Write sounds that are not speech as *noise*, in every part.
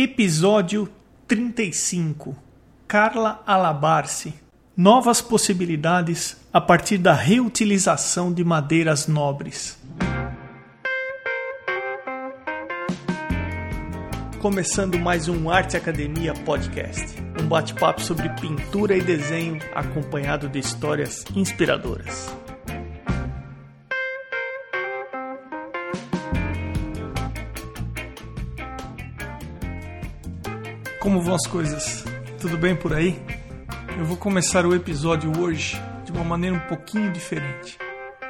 Episódio 35 Carla Alabarce Novas possibilidades a partir da reutilização de madeiras nobres. Começando mais um Arte Academia Podcast, um bate-papo sobre pintura e desenho acompanhado de histórias inspiradoras. Como vão as coisas? Tudo bem por aí? Eu vou começar o episódio hoje de uma maneira um pouquinho diferente.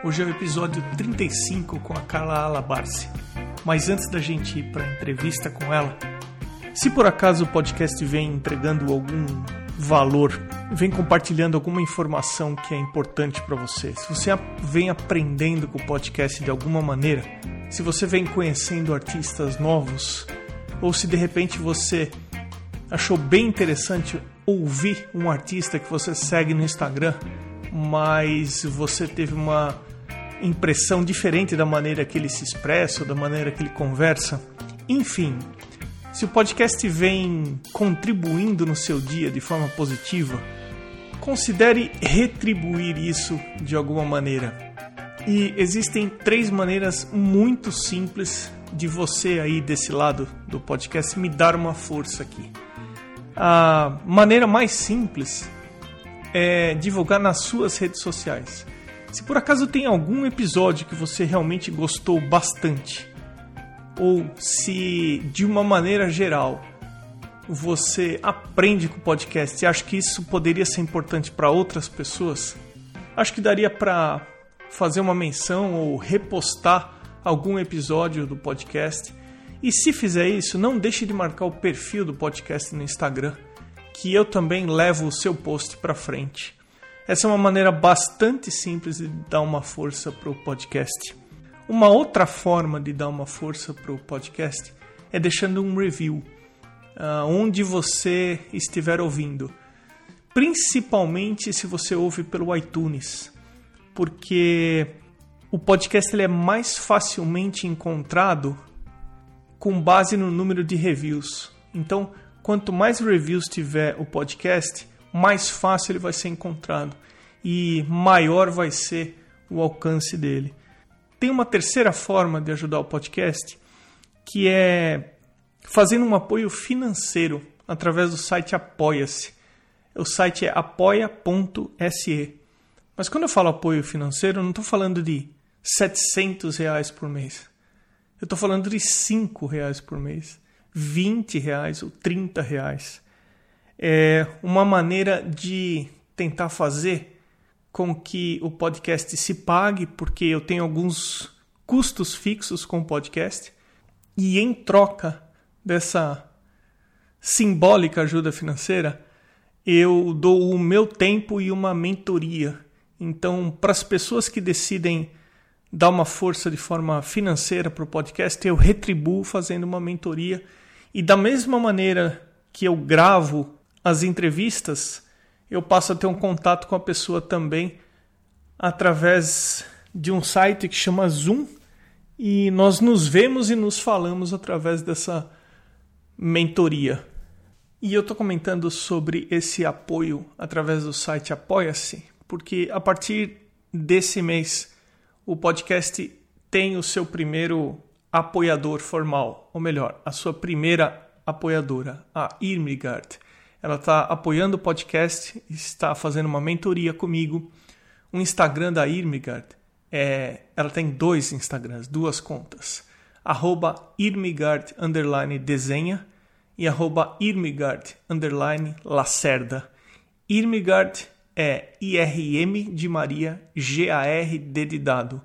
Hoje é o episódio 35 com a Carla Alabarce. Mas antes da gente ir para a entrevista com ela, se por acaso o podcast vem entregando algum valor, vem compartilhando alguma informação que é importante para você, se você vem aprendendo com o podcast de alguma maneira, se você vem conhecendo artistas novos, ou se de repente você achou bem interessante ouvir um artista que você segue no Instagram, mas você teve uma impressão diferente da maneira que ele se expressa, ou da maneira que ele conversa. Enfim, se o podcast vem contribuindo no seu dia de forma positiva, considere retribuir isso de alguma maneira. E existem três maneiras muito simples de você aí desse lado do podcast me dar uma força aqui. A maneira mais simples é divulgar nas suas redes sociais. Se por acaso tem algum episódio que você realmente gostou bastante, ou se de uma maneira geral você aprende com o podcast e acha que isso poderia ser importante para outras pessoas, acho que daria para fazer uma menção ou repostar algum episódio do podcast e se fizer isso, não deixe de marcar o perfil do podcast no Instagram, que eu também levo o seu post para frente. Essa é uma maneira bastante simples de dar uma força para o podcast. Uma outra forma de dar uma força para o podcast é deixando um review, uh, onde você estiver ouvindo. Principalmente se você ouve pelo iTunes, porque o podcast ele é mais facilmente encontrado com base no número de reviews. Então, quanto mais reviews tiver o podcast, mais fácil ele vai ser encontrado e maior vai ser o alcance dele. Tem uma terceira forma de ajudar o podcast, que é fazendo um apoio financeiro através do site Apoia-se. O site é apoia.se. Mas quando eu falo apoio financeiro, eu não estou falando de 700 reais por mês. Eu estou falando de 5 reais por mês, 20 reais ou 30 reais. É uma maneira de tentar fazer com que o podcast se pague, porque eu tenho alguns custos fixos com o podcast, e em troca dessa simbólica ajuda financeira, eu dou o meu tempo e uma mentoria. Então, para as pessoas que decidem dar uma força de forma financeira para o podcast, eu retribuo fazendo uma mentoria. E da mesma maneira que eu gravo as entrevistas, eu passo a ter um contato com a pessoa também através de um site que chama Zoom e nós nos vemos e nos falamos através dessa mentoria. E eu estou comentando sobre esse apoio através do site Apoia-se, porque a partir desse mês o podcast tem o seu primeiro apoiador formal, ou melhor, a sua primeira apoiadora, a Irmigard. Ela está apoiando o podcast, está fazendo uma mentoria comigo. O Instagram da Irmigard é, ela tem dois Instagrams, duas contas. Arroba Irmigard underline desenha e arroba Irmigard underline Lacerda. Irmigard é IRM de Maria, G-A-R-D de dado.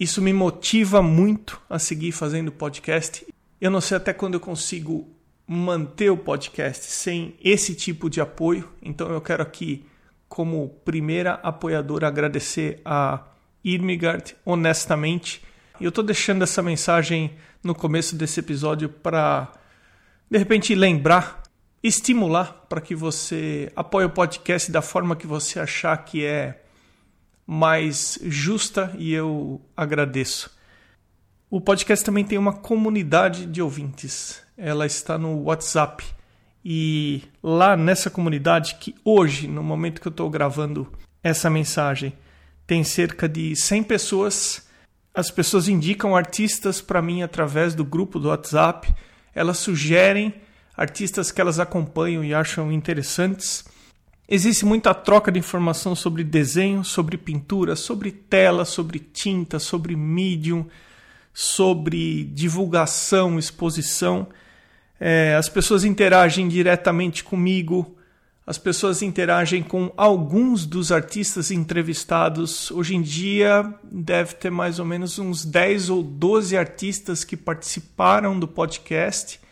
Isso me motiva muito a seguir fazendo podcast. Eu não sei até quando eu consigo manter o podcast sem esse tipo de apoio, então eu quero aqui, como primeira apoiadora, agradecer a Irmigard honestamente. E eu estou deixando essa mensagem no começo desse episódio para, de repente, lembrar estimular para que você apoie o podcast da forma que você achar que é mais justa e eu agradeço. o podcast também tem uma comunidade de ouvintes. Ela está no WhatsApp. E lá nessa comunidade, que hoje, no momento que eu estou gravando essa mensagem, tem cerca de 100 pessoas. As pessoas indicam artistas para mim através do grupo do WhatsApp. Elas sugerem artistas que elas acompanham e acham interessantes. Existe muita troca de informação sobre desenho, sobre pintura, sobre tela, sobre tinta, sobre medium, sobre divulgação, exposição. É, as pessoas interagem diretamente comigo, as pessoas interagem com alguns dos artistas entrevistados. Hoje em dia deve ter mais ou menos uns 10 ou 12 artistas que participaram do podcast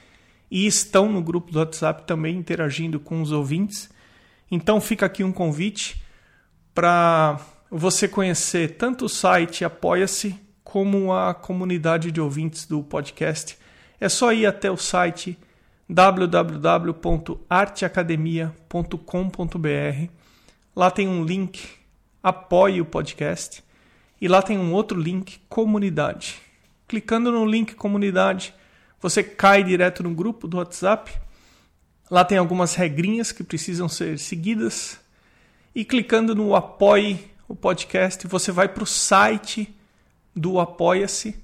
e estão no grupo do WhatsApp também interagindo com os ouvintes. Então fica aqui um convite para você conhecer tanto o site Apoia-se como a comunidade de ouvintes do podcast. É só ir até o site www.arteacademia.com.br. Lá tem um link Apoie o podcast e lá tem um outro link Comunidade. Clicando no link Comunidade, você cai direto no grupo do WhatsApp. Lá tem algumas regrinhas que precisam ser seguidas. E clicando no Apoie o podcast, você vai para o site do Apoia-se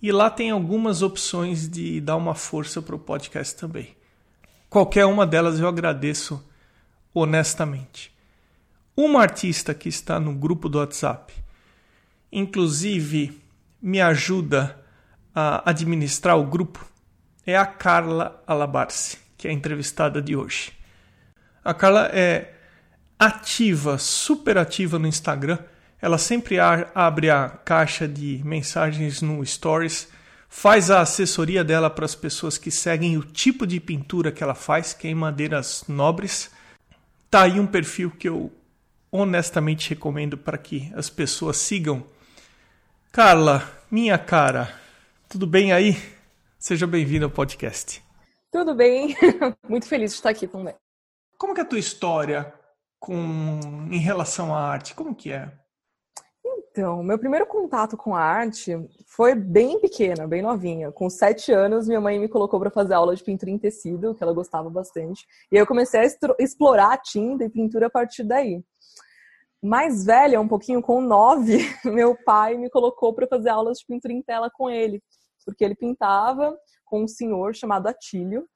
e lá tem algumas opções de dar uma força para o podcast também. Qualquer uma delas eu agradeço honestamente. Uma artista que está no grupo do WhatsApp, inclusive me ajuda a administrar o grupo, é a Carla Alabarce, que é a entrevistada de hoje. A Carla é ativa, super ativa no Instagram ela sempre abre a caixa de mensagens no Stories, faz a assessoria dela para as pessoas que seguem o tipo de pintura que ela faz, que é em madeiras nobres. Tá aí um perfil que eu honestamente recomendo para que as pessoas sigam. Carla, minha cara, tudo bem aí? Seja bem-vindo ao podcast. Tudo bem, *laughs* muito feliz de estar aqui também. Como que é a tua história com em relação à arte? Como que é? Então, meu primeiro contato com a arte foi bem pequena, bem novinha. Com sete anos, minha mãe me colocou para fazer aula de pintura em tecido, que ela gostava bastante. E aí eu comecei a explorar a tinta e pintura a partir daí. Mais velha, um pouquinho com nove, *laughs* meu pai me colocou para fazer aulas de pintura em tela com ele, porque ele pintava com um senhor chamado Atílio,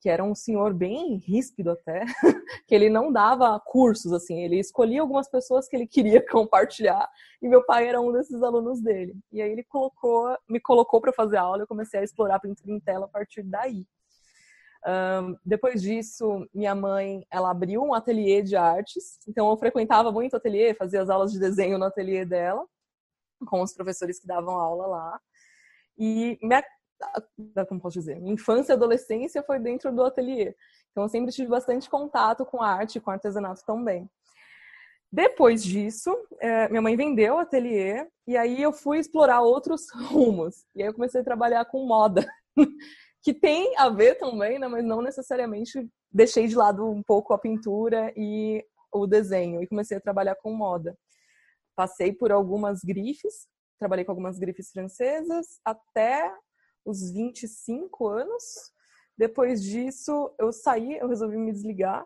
que era um senhor bem ríspido até, *laughs* que ele não dava cursos assim, ele escolhia algumas pessoas que ele queria *laughs* compartilhar e meu pai era um desses alunos dele. E aí ele colocou, me colocou para fazer aula, eu comecei a explorar pintura em tela a partir daí. Um, depois disso, minha mãe, ela abriu um ateliê de artes, então eu frequentava muito o ateliê, fazia as aulas de desenho no ateliê dela, com os professores que davam aula lá. E me como posso dizer, minha infância e adolescência foi dentro do ateliê. Então eu sempre tive bastante contato com a arte, com artesanato também. Depois disso, é, minha mãe vendeu o ateliê e aí eu fui explorar outros *laughs* rumos. E aí eu comecei a trabalhar com moda, *laughs* que tem a ver também, né, mas não necessariamente deixei de lado um pouco a pintura e o desenho e comecei a trabalhar com moda. Passei por algumas grifes, trabalhei com algumas grifes francesas até os 25 anos. Depois disso, eu saí, eu resolvi me desligar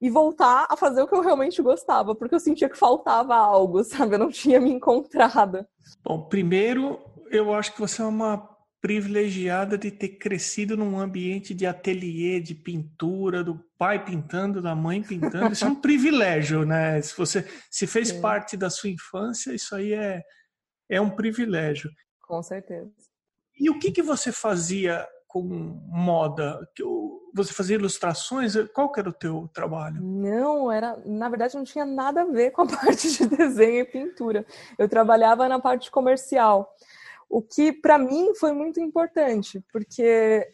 e voltar a fazer o que eu realmente gostava, porque eu sentia que faltava algo, *laughs* sabe? Eu não tinha me encontrado. Bom, primeiro, eu acho que você é uma privilegiada de ter crescido num ambiente de ateliê, de pintura, do pai pintando, da mãe pintando. Isso é um *laughs* privilégio, né? Se você se fez Sim. parte da sua infância, isso aí é, é um privilégio. Com certeza. E o que, que você fazia com moda? Você fazia ilustrações? Qual que era o teu trabalho? Não, era, na verdade não tinha nada a ver *laughs* com a parte de desenho e pintura. Eu trabalhava na parte comercial. O que para mim foi muito importante, porque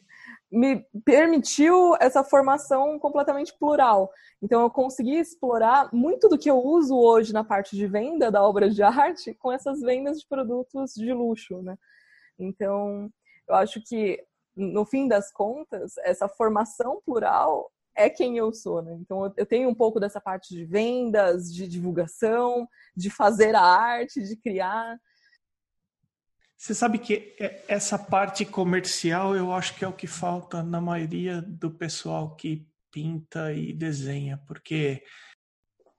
me permitiu essa formação completamente plural. Então eu consegui explorar muito do que eu uso hoje na parte de venda da obra de arte com essas vendas de produtos de luxo, né? Então, eu acho que, no fim das contas, essa formação plural é quem eu sou, né? Então, eu tenho um pouco dessa parte de vendas, de divulgação, de fazer a arte, de criar. Você sabe que é, essa parte comercial eu acho que é o que falta na maioria do pessoal que pinta e desenha, porque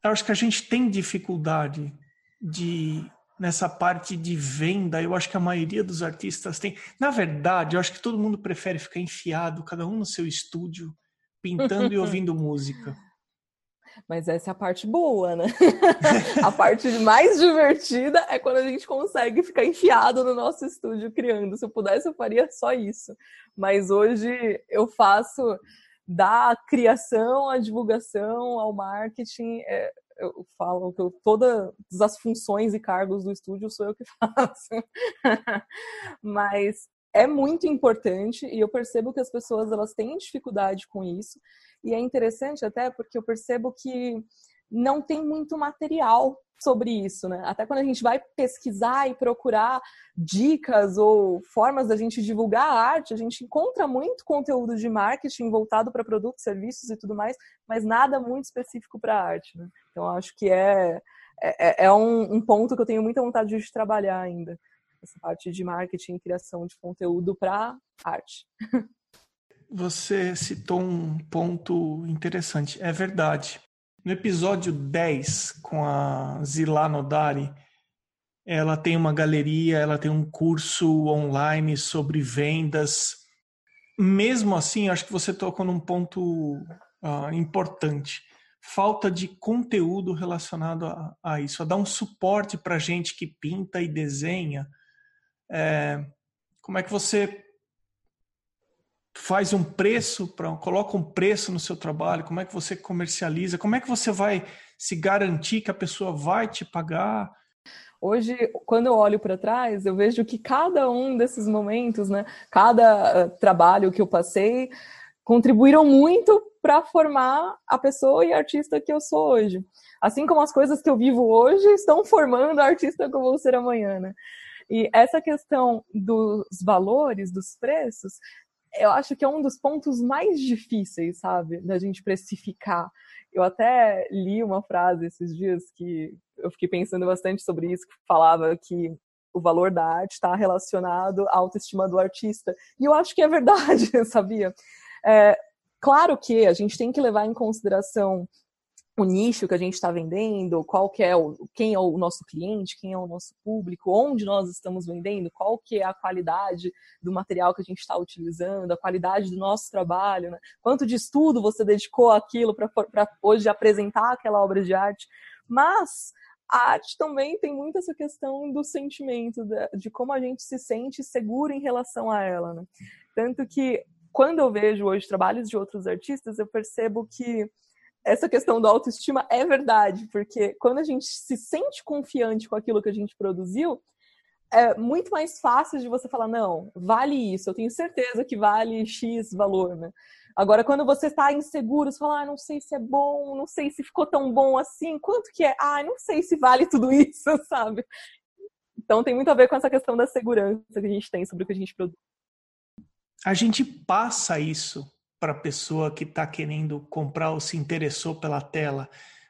eu acho que a gente tem dificuldade de nessa parte de venda, eu acho que a maioria dos artistas tem. Na verdade, eu acho que todo mundo prefere ficar enfiado, cada um no seu estúdio, pintando e *laughs* ouvindo música. Mas essa é a parte boa, né? *laughs* a parte mais divertida é quando a gente consegue ficar enfiado no nosso estúdio criando. Se eu pudesse, eu faria só isso. Mas hoje eu faço da criação à divulgação, ao marketing. É, eu falo que eu, todas as funções e cargos do estúdio sou eu que *laughs* faço. Mas é muito importante e eu percebo que as pessoas elas têm dificuldade com isso e é interessante até porque eu percebo que não tem muito material sobre isso, né? Até quando a gente vai pesquisar e procurar dicas ou formas da gente divulgar a arte, a gente encontra muito conteúdo de marketing voltado para produtos, serviços e tudo mais, mas nada muito específico para arte, né? Então acho que é é, é um, um ponto que eu tenho muita vontade de trabalhar ainda essa parte de marketing e criação de conteúdo para arte. *laughs* Você citou um ponto interessante. É verdade. No episódio 10, com a Zila Nodari, ela tem uma galeria, ela tem um curso online sobre vendas. Mesmo assim, acho que você tocou num ponto uh, importante. Falta de conteúdo relacionado a, a isso, a dar um suporte para gente que pinta e desenha, é, como é que você faz um preço para coloca um preço no seu trabalho? Como é que você comercializa? Como é que você vai se garantir que a pessoa vai te pagar? Hoje, quando eu olho para trás, eu vejo que cada um desses momentos, né, cada uh, trabalho que eu passei, contribuíram muito para formar a pessoa e artista que eu sou hoje. Assim como as coisas que eu vivo hoje estão formando a artista que eu vou ser amanhã, né? E essa questão dos valores, dos preços, eu acho que é um dos pontos mais difíceis, sabe, da gente precificar. Eu até li uma frase esses dias que eu fiquei pensando bastante sobre isso, que falava que o valor da arte está relacionado à autoestima do artista. E eu acho que é verdade, *laughs* sabia? É, claro que a gente tem que levar em consideração o nicho que a gente está vendendo, qual que é o, quem é o nosso cliente, quem é o nosso público, onde nós estamos vendendo, qual que é a qualidade do material que a gente está utilizando, a qualidade do nosso trabalho, né? quanto de estudo você dedicou aquilo para hoje apresentar aquela obra de arte. Mas a arte também tem muito essa questão do sentimento, de, como a gente se sente seguro em relação a ela. Né? Tanto que quando eu vejo hoje trabalhos de outros artistas, eu percebo que essa questão da autoestima é verdade, porque quando a gente se sente confiante com aquilo que a gente produziu, é muito mais fácil de você falar, não, vale isso, eu tenho certeza que vale X valor, né? Agora, quando você está inseguro, você fala, ah, não sei se é bom, não sei se ficou tão bom assim, quanto que é? Ah, não sei se vale tudo isso, *laughs* sabe? Então tem muito a ver com essa questão da segurança que a gente tem sobre o que a gente produz. A gente passa isso para a pessoa que está querendo comprar ou se interessou pela tela.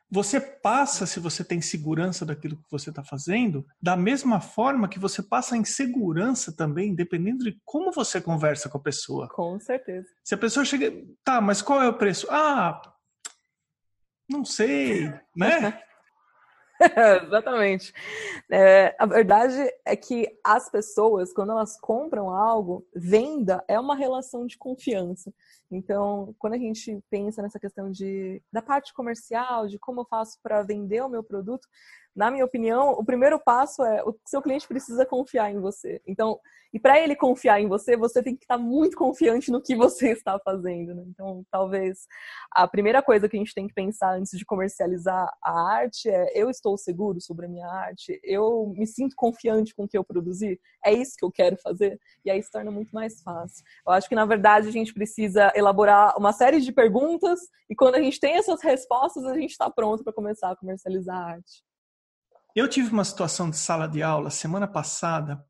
Você passa, se você tem segurança daquilo que você está fazendo, da mesma forma que você passa em segurança também, dependendo de como você conversa com a pessoa. Com certeza. Se a pessoa chega, tá, mas qual é o preço? Ah, não sei, *laughs* né? *laughs* Exatamente. É, a verdade é que as pessoas, quando elas compram algo, venda é uma relação de confiança. Então, quando a gente pensa nessa questão de, da parte comercial, de como eu faço para vender o meu produto, na minha opinião, o primeiro passo é o seu cliente precisa confiar em você. Então, e para ele confiar em você, você tem que estar muito confiante no que você *laughs* está fazendo. Né? Então, talvez a primeira coisa que a gente tem que pensar antes de comercializar a arte é: eu estou seguro sobre a minha arte? Eu me sinto confiante com o que eu produzi? É isso que eu quero fazer? E aí se torna muito mais fácil. Eu acho que, na verdade, a gente precisa elaborar uma série de perguntas e quando a gente tem essas respostas, a gente está pronto para começar a comercializar a arte. Eu tive uma situação de sala de aula semana passada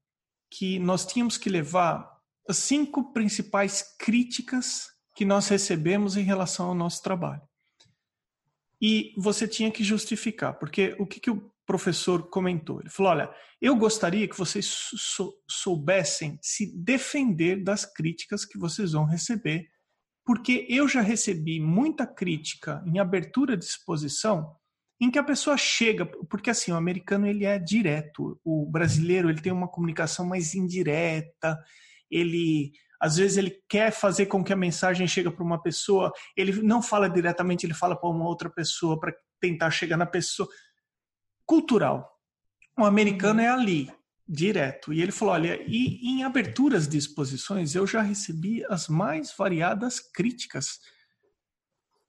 que nós tínhamos que levar as cinco principais críticas que nós recebemos em relação ao nosso trabalho. E você tinha que justificar, porque o que, que o professor comentou. Ele falou: Olha, eu gostaria que vocês sou, soubessem se defender das críticas que vocês vão receber, porque eu já recebi muita crítica em abertura de exposição em que a pessoa chega, porque assim, o americano ele é direto, o brasileiro ele tem uma comunicação mais indireta, ele às vezes ele quer fazer com que a mensagem chegue para uma pessoa, ele não fala diretamente, ele fala para uma outra pessoa para tentar chegar na pessoa. Cultural. O americano é ali, direto. E ele falou: olha, e em aberturas de exposições eu já recebi as mais variadas críticas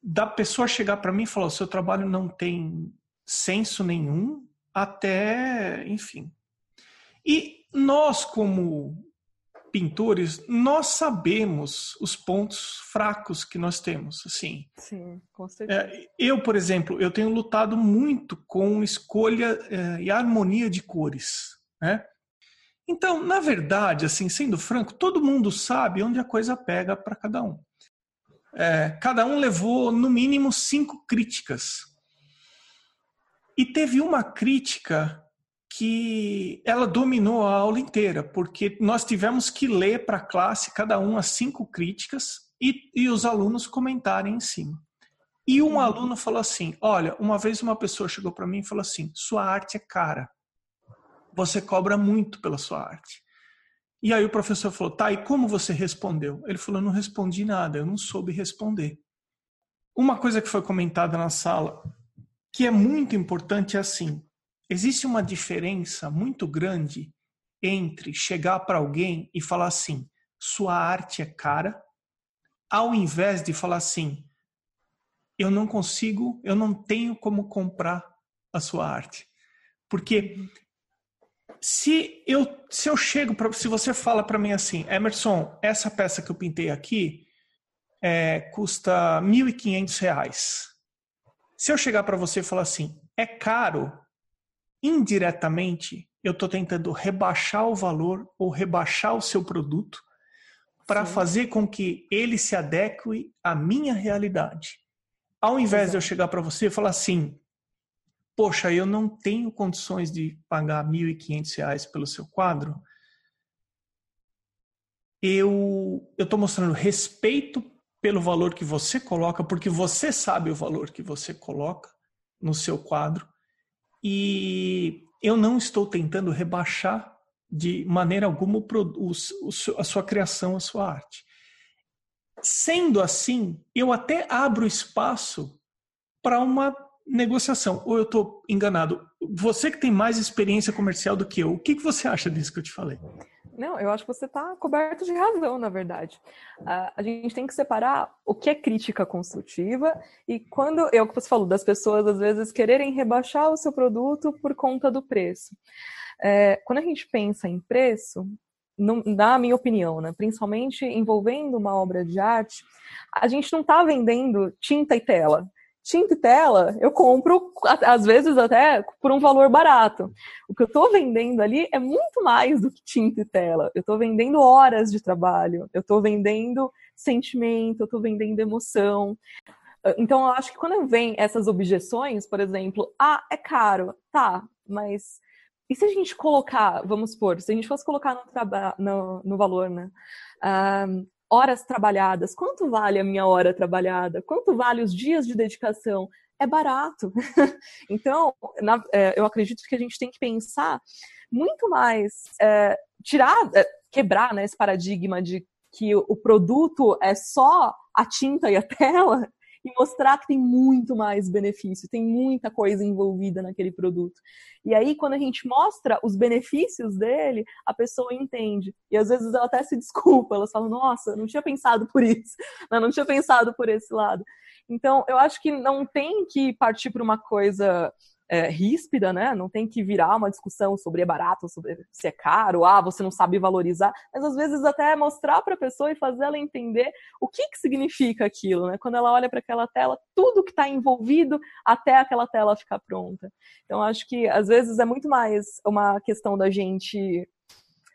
da pessoa chegar para mim e falar: o seu trabalho não tem senso nenhum, até, enfim. E nós, como pintores, nós sabemos os pontos fracos que nós temos, assim. Sim, com certeza. É, eu, por exemplo, eu tenho lutado muito com escolha é, e harmonia de cores, né? Então, na verdade, assim, sendo franco, todo mundo sabe onde a coisa pega para cada um é, cada um levou no mínimo cinco críticas. E teve uma crítica que ela dominou a aula inteira, porque nós tivemos que ler para a classe, cada um, as cinco críticas e, e os alunos comentarem em cima. E um aluno falou assim: Olha, uma vez uma pessoa chegou para mim e falou assim: Sua arte é cara. Você cobra muito pela sua arte. E aí o professor falou: tá, e como você respondeu? Ele falou: não respondi nada, eu não soube responder. Uma coisa que foi comentada na sala, que é muito importante, é assim: existe uma diferença muito grande entre chegar para alguém e falar assim, sua arte é cara, ao invés de falar assim, eu não consigo, eu não tenho como comprar a sua arte. Porque se eu, se eu chego para, se você fala para mim assim, Emerson, essa peça que eu pintei aqui é, custa R$ 1.500. Se eu chegar para você e falar assim, é caro, indiretamente eu estou tentando rebaixar o valor ou rebaixar o seu produto para fazer com que ele se adeque à minha realidade. Ao invés Exato. de eu chegar para você e falar assim, poxa, eu não tenho condições de pagar R$ 1.500 pelo seu quadro, eu estou mostrando respeito pelo valor que você coloca, porque você sabe o valor que você coloca no seu quadro, e eu não estou tentando rebaixar de maneira alguma a sua criação, a sua arte. Sendo assim, eu até abro espaço para uma negociação. Ou eu estou enganado? Você que tem mais experiência comercial do que eu, o que, que você acha disso que eu te falei? Não, eu acho que você está coberto de razão, na verdade. Uh, a gente tem que separar o que é crítica construtiva e quando, é o que você falou, das pessoas às vezes quererem rebaixar o seu produto por conta do preço. É, quando a gente pensa em preço, na minha opinião, né, principalmente envolvendo uma obra de arte, a gente não está vendendo tinta e tela tinta e tela eu compro, às vezes até por um valor barato. O que eu estou vendendo ali é muito mais do que tinta e tela. Eu estou vendendo horas de trabalho, eu estou vendendo sentimento, eu estou vendendo emoção. Então, eu acho que quando vem essas objeções, por exemplo, ah, é caro, tá, mas e se a gente colocar, vamos supor, se a gente fosse colocar no, no, no valor, né? Uh, horas trabalhadas. Quanto vale a minha hora trabalhada? Quanto vale os dias de dedicação? É barato. *laughs* então, na, é, eu acredito que a gente tem que pensar muito mais, é, tirar, é, quebrar né, esse paradigma de que o produto é só a tinta e a tela e mostrar que tem muito mais benefício, tem muita coisa envolvida naquele produto. E aí, quando a gente mostra os benefícios dele, a pessoa entende. E às vezes ela até se desculpa, elas falam, nossa, não tinha pensado por isso, *laughs* não tinha pensado por esse lado. Então, eu acho que não tem que partir para uma coisa é, ríspida, né? Não tem que virar uma discussão sobre é barato, sobre se é caro, ah, você não sabe valorizar, mas às vezes até mostrar para a pessoa e fazer ela entender o que, que significa aquilo, né? Quando ela olha para aquela tela, tudo que está envolvido até aquela tela ficar pronta. Então, acho que às vezes é muito mais uma questão da gente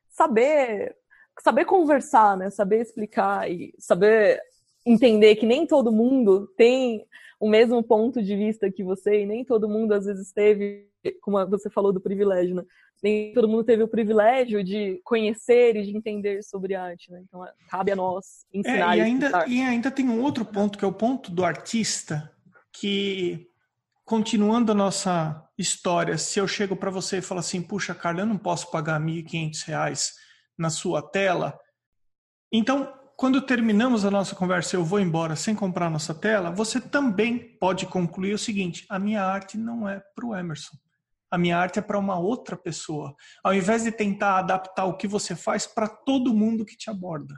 saber saber conversar, né? Saber explicar e saber entender que nem todo mundo tem o mesmo ponto de vista que você e nem todo mundo às vezes teve, como você falou do privilégio, né? Nem todo mundo teve o privilégio de conhecer e de entender sobre arte, né? Então cabe a nós ensinar. É, e, ainda, e ainda tem um outro ponto que é o ponto do artista, que continuando a nossa história, se eu chego para você e falo assim, puxa, Carla, eu não posso pagar R$ 1.500 na sua tela, então quando terminamos a nossa conversa, eu vou embora sem comprar nossa tela, você também pode concluir o seguinte: a minha arte não é para o Emerson. A minha arte é para uma outra pessoa. Ao invés de tentar adaptar o que você faz para todo mundo que te aborda.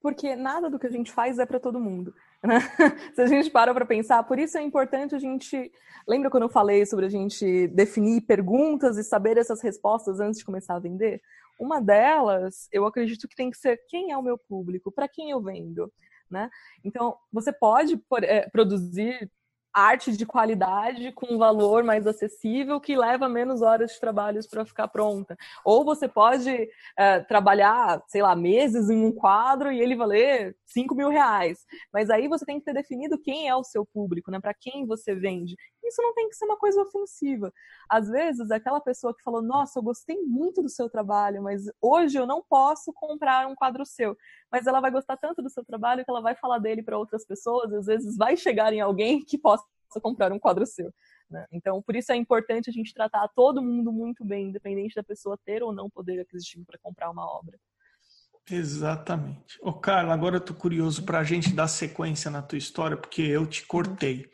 Porque nada do que a gente faz é para todo mundo. Né? *laughs* Se a gente para para pensar, por isso é importante a gente. Lembra quando eu falei sobre a gente definir perguntas e saber essas respostas antes de começar a vender? Uma delas, eu acredito que tem que ser quem é o meu público, para quem eu vendo, né? Então, você pode é, produzir arte de qualidade com um valor mais acessível que leva menos horas de trabalho para ficar pronta. Ou você pode é, trabalhar, sei lá, meses em um quadro e ele valer 5 mil reais. Mas aí você tem que ter definido quem é o seu público, né? Para quem você vende. Isso não tem que ser uma coisa ofensiva. Às vezes, aquela pessoa que falou, nossa, eu gostei muito do seu trabalho, mas hoje eu não posso comprar um quadro seu. Mas ela vai gostar tanto do seu trabalho que ela vai falar dele para outras pessoas, às vezes vai chegar em alguém que possa comprar um quadro seu. Né? Então, por isso é importante a gente tratar todo mundo muito bem, independente da pessoa ter ou não poder aquisitivo para comprar uma obra. Exatamente. Ô, Carla, agora eu tô curioso para a gente dar sequência na tua história, porque eu te cortei.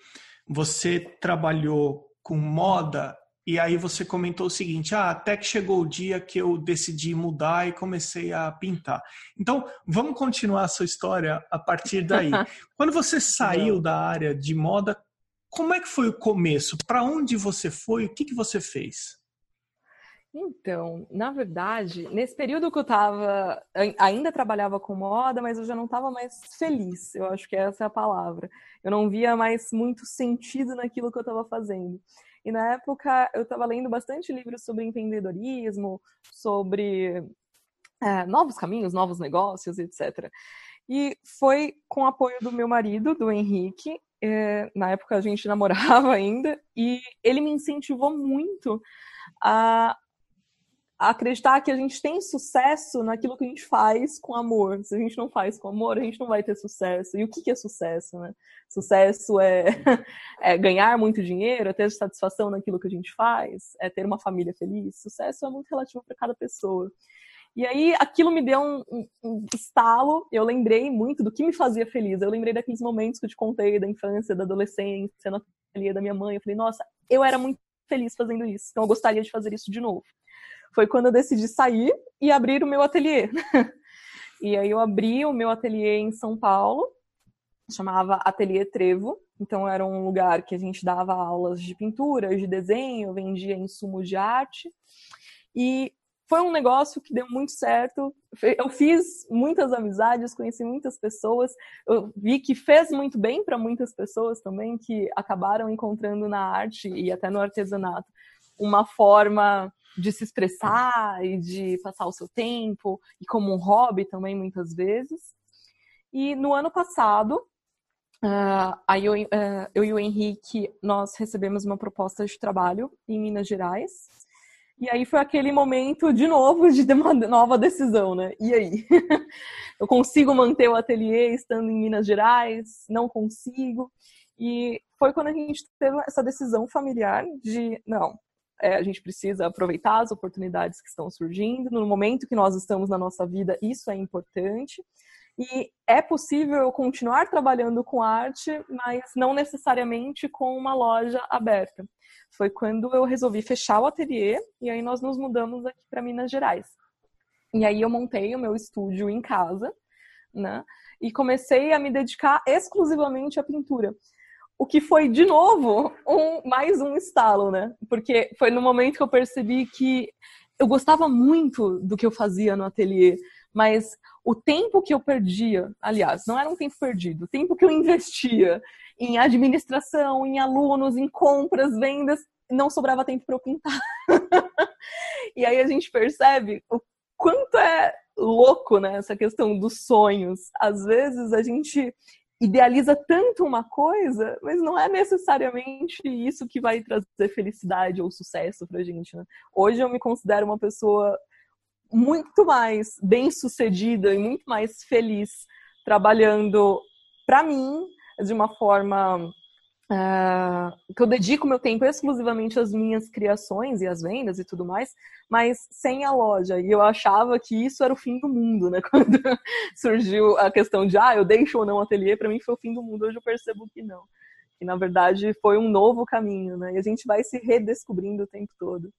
Você trabalhou com moda e aí você comentou o seguinte: ah, até que chegou o dia que eu decidi mudar e comecei a pintar. Então, vamos continuar a sua história a partir daí. *laughs* Quando você saiu da área de moda, como é que foi o começo? Para onde você foi? O que, que você fez? Então, na verdade, nesse período que eu estava, ainda trabalhava com moda, mas eu já não estava mais feliz. Eu acho que essa é a palavra. Eu não via mais muito sentido naquilo que eu estava fazendo. E na época eu estava lendo bastante livros sobre empreendedorismo, sobre é, novos caminhos, novos negócios, etc. E foi com o apoio do meu marido, do Henrique, é, na época a gente *laughs* namorava ainda, e ele me incentivou muito a, a, acreditar que a gente tem sucesso naquilo que a gente faz com amor. Se a gente não faz com amor, a gente não vai ter sucesso. E o que, que é sucesso, né? Sucesso é, *laughs* é ganhar muito dinheiro, é ter satisfação naquilo que a gente faz, é ter uma família feliz. Sucesso é muito relativo para cada pessoa. E aí aquilo me deu um, um, um, estalo. Eu lembrei muito do que me fazia feliz. Eu lembrei daqueles momentos que eu te contei da infância, da adolescência, na ateliê da minha mãe. Eu falei, nossa, eu era muito feliz fazendo isso. Então eu gostaria de fazer isso de novo. Foi quando eu decidi sair e abrir o meu ateliê. *laughs* e aí eu abri o meu ateliê em São Paulo, chamava Ateliê Trevo. Então era um lugar que a gente dava aulas de pintura, de desenho, vendia insumos de arte. E foi um negócio que deu muito certo. Eu fiz muitas amizades, conheci muitas pessoas. Eu vi que fez muito bem para muitas pessoas também que acabaram encontrando na arte e até no artesanato uma forma de se expressar e de passar o seu tempo e como um hobby também muitas vezes. E no ano passado, uh, aí eu, uh, eu e o Henrique nós recebemos uma proposta de trabalho em Minas Gerais e aí foi aquele momento, de novo, de uma nova decisão, né? E aí? *laughs* Eu consigo manter o ateliê estando em Minas Gerais? Não consigo? E foi quando a gente teve essa decisão familiar de, não, é, a gente precisa aproveitar as oportunidades que estão surgindo. No momento que nós estamos na nossa vida, isso é importante. E é possível continuar trabalhando com arte, mas não necessariamente com uma loja aberta foi quando eu resolvi fechar o ateliê e aí nós nos mudamos aqui para Minas Gerais. E aí eu montei o meu estúdio em casa, né? E comecei a me dedicar exclusivamente à pintura. O que foi, de novo, um, mais um estalo, né? Porque foi no momento que eu percebi que eu gostava muito do que eu fazia no ateliê, mas o tempo que eu perdia, aliás, não era um tempo perdido, o tempo que eu investia em administração, em alunos, em compras, vendas, não sobrava tempo para eu pintar. *laughs* e aí a gente percebe o quanto é louco né, essa questão dos sonhos. Às vezes a gente idealiza tanto uma coisa, mas não é necessariamente isso que vai trazer felicidade ou sucesso pra gente, né? Hoje eu me considero uma pessoa muito mais bem-sucedida e muito mais feliz trabalhando para mim de uma forma Uh, que eu dedico meu tempo exclusivamente às minhas criações e às vendas e tudo mais, mas sem a loja. E eu achava que isso era o fim do mundo, né? *laughs* Quando surgiu a questão de, ah, eu deixo ou não o ateliê, para mim foi o fim do mundo. Hoje eu percebo que não. Que na verdade foi um novo caminho, né? E a gente vai se redescobrindo o tempo todo.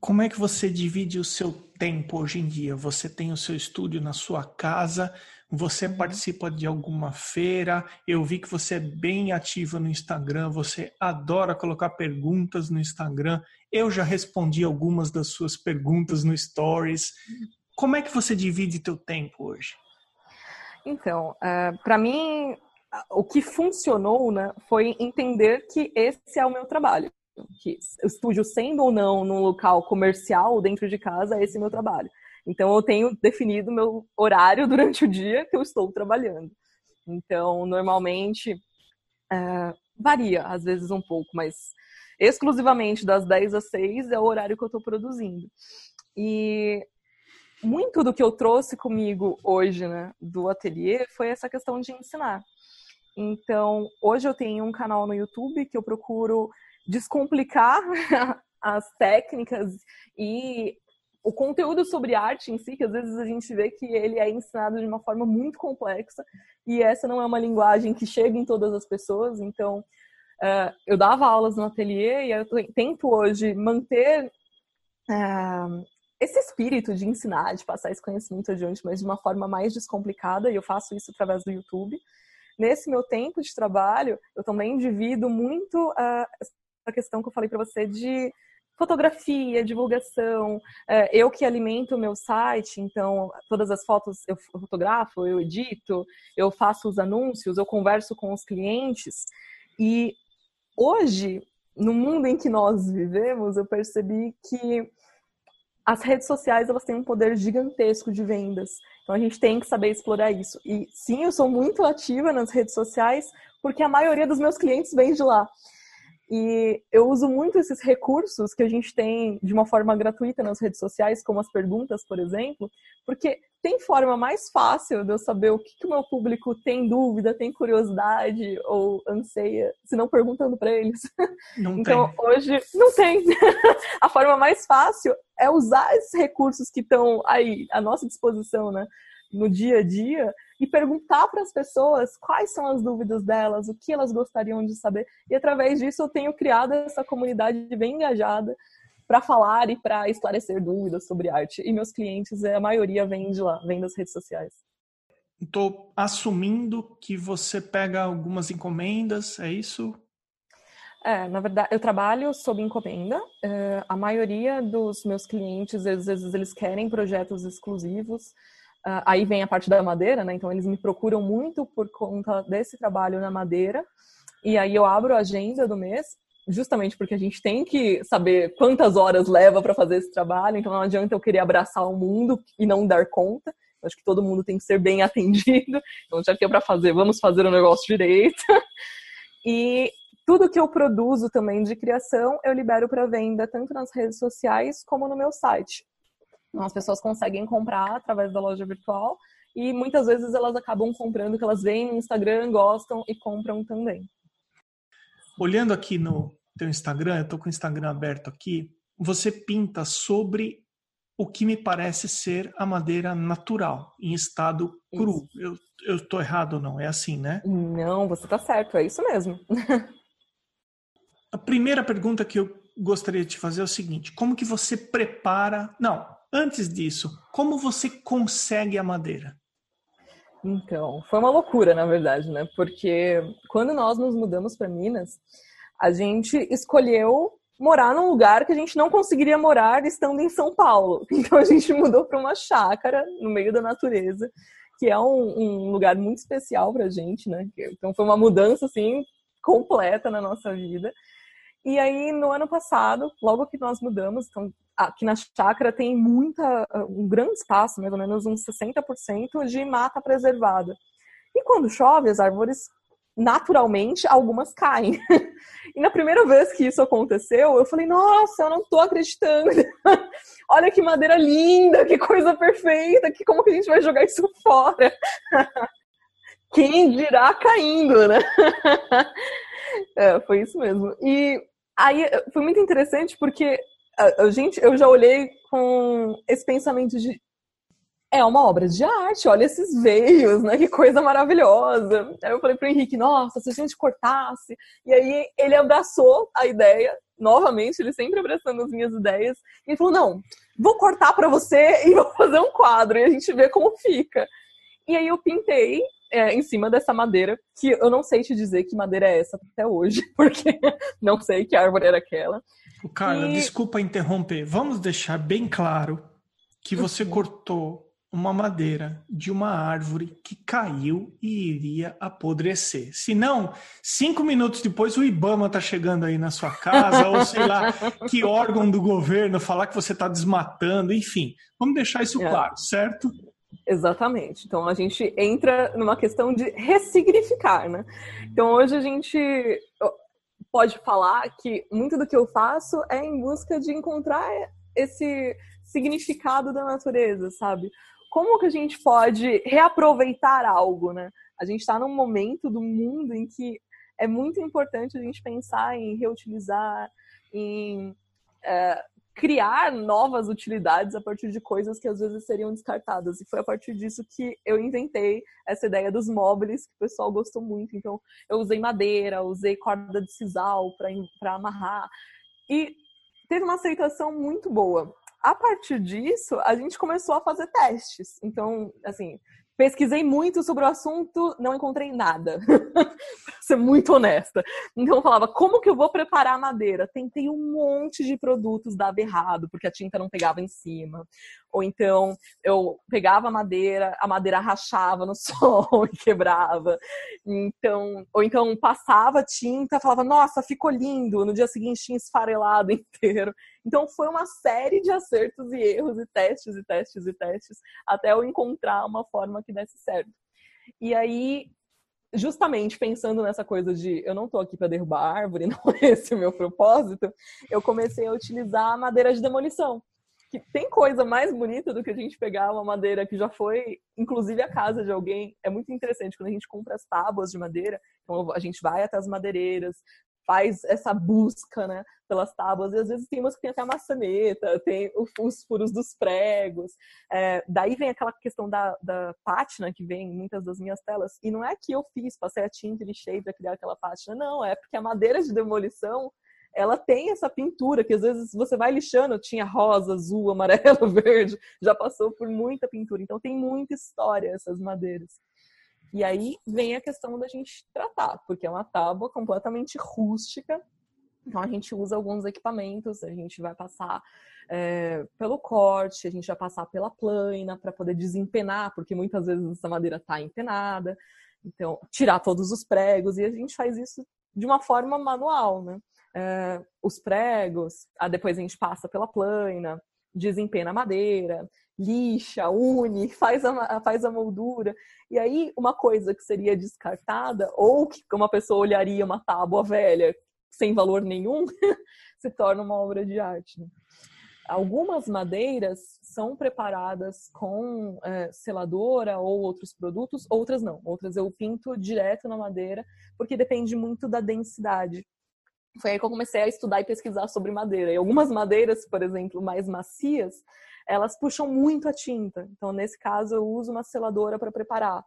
Como é que você divide o seu tempo hoje em dia? Você tem o seu estúdio na sua casa? Você uhum. participa de alguma feira? Eu vi que você é bem ativa no Instagram, você adora colocar perguntas no Instagram. Eu já respondi algumas das suas perguntas no Stories. Como é que você divide teu tempo hoje? Então, uh, é, para mim, o que funcionou né, foi entender que esse é o meu trabalho. Que estúdio sendo ou não num local comercial dentro de casa, esse é meu trabalho. Então, eu tenho definido meu horário *laughs* durante o dia que eu estou trabalhando. Então, normalmente, é, varia, às vezes um pouco, mas exclusivamente das 10 às 6 é o horário que eu estou produzindo. E muito do que eu trouxe comigo hoje, né, do ateliê, foi essa questão de ensinar. Então, hoje eu tenho um canal no YouTube que eu procuro descomplicar *laughs* as técnicas e o conteúdo sobre arte em si, que às vezes a gente vê que ele é ensinado de uma forma muito complexa e essa não é uma linguagem que chega em todas as pessoas. Então, uh, eu dava aulas no ateliê e eu tento hoje manter uh, esse espírito de ensinar, de passar esse conhecimento adiante, mas de uma forma mais descomplicada e eu faço isso através do YouTube. Nesse meu tempo de trabalho, eu também divido muito uh, a questão que eu falei para você de fotografia, divulgação, é, eu que alimento o meu site, então todas as fotos eu fotografo, eu edito, eu faço os anúncios, eu converso com os clientes. E hoje, no mundo em que nós vivemos, eu percebi que as redes sociais elas têm um poder gigantesco de vendas. Então a gente tem que saber explorar isso. E sim, eu sou muito ativa nas redes sociais porque a maioria dos meus clientes vem de lá. E eu uso muito esses recursos que a gente tem de uma forma gratuita nas redes sociais, como as perguntas, por exemplo, porque tem forma mais fácil de eu saber o que, que o meu público tem dúvida, tem curiosidade ou anseia, se não perguntando para eles. Não *laughs* então, tem. hoje, não tem. *laughs* a forma mais fácil é usar esses recursos que estão aí à nossa disposição, né? no dia a dia e perguntar para as pessoas quais são as dúvidas delas, o que elas gostariam de saber. E através disso eu tenho criado essa comunidade bem engajada para falar e para esclarecer dúvidas sobre arte. E meus clientes, a maioria vem de lá, vem das redes sociais. Estou assumindo que você pega algumas encomendas, é isso? É, na verdade, eu trabalho sob encomenda. É, a maioria dos meus clientes, às vezes, eles querem projetos exclusivos. Uh, aí vem a parte da madeira, né? Então eles me procuram muito por conta desse trabalho na madeira. E aí eu abro a agenda do mês, justamente porque a gente tem que saber quantas horas leva para fazer esse trabalho. Então não adianta eu querer abraçar o mundo e não dar conta. Eu acho que todo mundo tem que ser bem *laughs* atendido. Então já que é para fazer, vamos fazer o negócio direito. *laughs* e tudo que eu produzo também de criação, eu libero para venda tanto nas redes sociais como no meu site. Então, as pessoas conseguem comprar através da loja virtual e muitas vezes elas acabam comprando o que elas veem no Instagram, gostam e compram também. Olhando aqui no teu Instagram, eu estou com o Instagram aberto aqui, você pinta sobre o que me parece ser a madeira natural, em estado cru. Isso. Eu estou errado ou não? É assim, né? Não, você está certo, é isso mesmo. *laughs* a primeira pergunta que eu gostaria de te fazer é o seguinte: como que você prepara? Não, Antes disso, como você consegue a madeira? Então, foi uma loucura, na verdade, né? Porque quando nós nos mudamos para Minas, a gente escolheu morar num lugar que a gente não conseguiria morar estando em São Paulo. *laughs* Então a gente mudou para uma chácara no meio da natureza, que é um, um lugar muito especial para a gente, né? Então foi uma mudança assim completa na nossa vida. E aí no ano passado, logo que nós mudamos, então aqui na chácara tem muita, um grande espaço, mais ou menos uns 60% de mata preservada. E quando chove, as árvores naturalmente algumas caem. *laughs* E na primeira vez que isso aconteceu, eu falei: "Nossa, eu não tô acreditando. *laughs* Olha que madeira linda, que coisa perfeita, que como que a gente vai jogar isso fora?" *laughs* Quem dirá caindo, né? é, foi isso mesmo. E aí foi muito interessante porque a, gente, eu já olhei com esse pensamento de é uma obra de arte, olha esses veios, né? Que coisa maravilhosa. Aí eu falei pro Henrique, nossa, se a gente cortasse. E aí ele abraçou a ideia, novamente, ele sempre abraçando as minhas ideias. E ele falou, não, vou cortar para você e vou *laughs* fazer um quadro e a gente vê como fica. E aí eu pintei é, em cima dessa madeira, que eu não sei te dizer que madeira é essa até hoje, *laughs* porque não sei que árvore era aquela. Carla, e... desculpa interromper. Vamos deixar bem claro que você cortou uma madeira de uma árvore que caiu e iria apodrecer. Se não, cinco minutos depois o Ibama tá chegando aí na sua casa, ou sei lá, *laughs* que órgão do governo falar que você está desmatando, enfim. Vamos deixar isso é. claro, certo? Exatamente. Então a gente entra numa questão de ressignificar, né? Então hoje a gente pode falar que muito do que eu faço é em busca de encontrar esse significado da natureza, sabe? Como que a gente pode reaproveitar algo, né? A gente está num momento do mundo em que é muito importante a gente pensar em reutilizar, em é, criar novas utilidades a partir de coisas que às vezes seriam descartadas. E foi a partir disso que eu inventei essa ideia dos móveis, que o pessoal gostou muito. Então, eu usei madeira, usei corda de sisal para amarrar. E teve uma aceitação muito boa. A partir disso, a gente começou a fazer testes. Então, assim, Pesquisei muito sobre o assunto, não encontrei nada. *laughs* ser muito honesta. Então eu falava, como que eu vou preparar a madeira? Tentei um monte de produtos, dava errado, porque a tinta não pegava em cima. Ou então eu pegava a madeira, a madeira rachava no *laughs* sol e quebrava. Então, ou então passava tinta, falava, nossa, ficou lindo. No dia seguinte tinha esfarelado *laughs* inteiro. Então foi uma série de acertos e erros e testes e testes e testes até eu encontrar uma forma que desse certo. E aí, justamente pensando nessa coisa de eu não estou aqui para derrubar árvore, *laughs* não é esse o meu propósito, eu comecei a utilizar a madeira de demolição. Que tem coisa mais bonita do que a gente pegar uma madeira que já foi, inclusive, a casa de alguém. É muito interessante quando a gente compra as tábuas de madeira. Então a gente vai até as madeireiras, faz essa busca, né, pelas tábuas. E às vezes tem umas que tem até a maçaneta, tem os furos dos pregos. É, daí vem aquela questão da, da pátina que vem em muitas das minhas telas. E não é que eu fiz, passei a tinta e lixei para criar aquela pátina. Não, é porque a madeira de demolição ela tem essa pintura que às vezes você vai lixando, tinha rosa, azul, amarelo, *laughs* verde, já passou por muita pintura. Então tem muita história essas madeiras. E aí vem a questão da gente tratar, porque é uma tábua completamente rústica. Então a gente usa alguns equipamentos, a gente vai passar é, pelo corte, a gente vai passar pela plana para poder desempenar, porque muitas vezes essa madeira está empenada. Então, tirar todos os pregos, e a gente faz isso de uma forma manual, né? É, os pregos, depois a gente passa pela plana, desempena a madeira, lixa, une, faz a, faz a moldura. E aí, uma coisa que seria descartada, ou que uma pessoa olharia uma tábua velha sem valor nenhum, *laughs* se torna uma obra de arte. Né? Algumas madeiras são preparadas com é, seladora ou outros produtos, outras não. Outras eu pinto direto na madeira, porque depende muito da densidade. Foi aí que eu comecei a estudar e pesquisar sobre madeira. E algumas madeiras, por exemplo, mais macias, elas puxam muito a tinta. Então, nesse caso, eu uso uma seladora para preparar.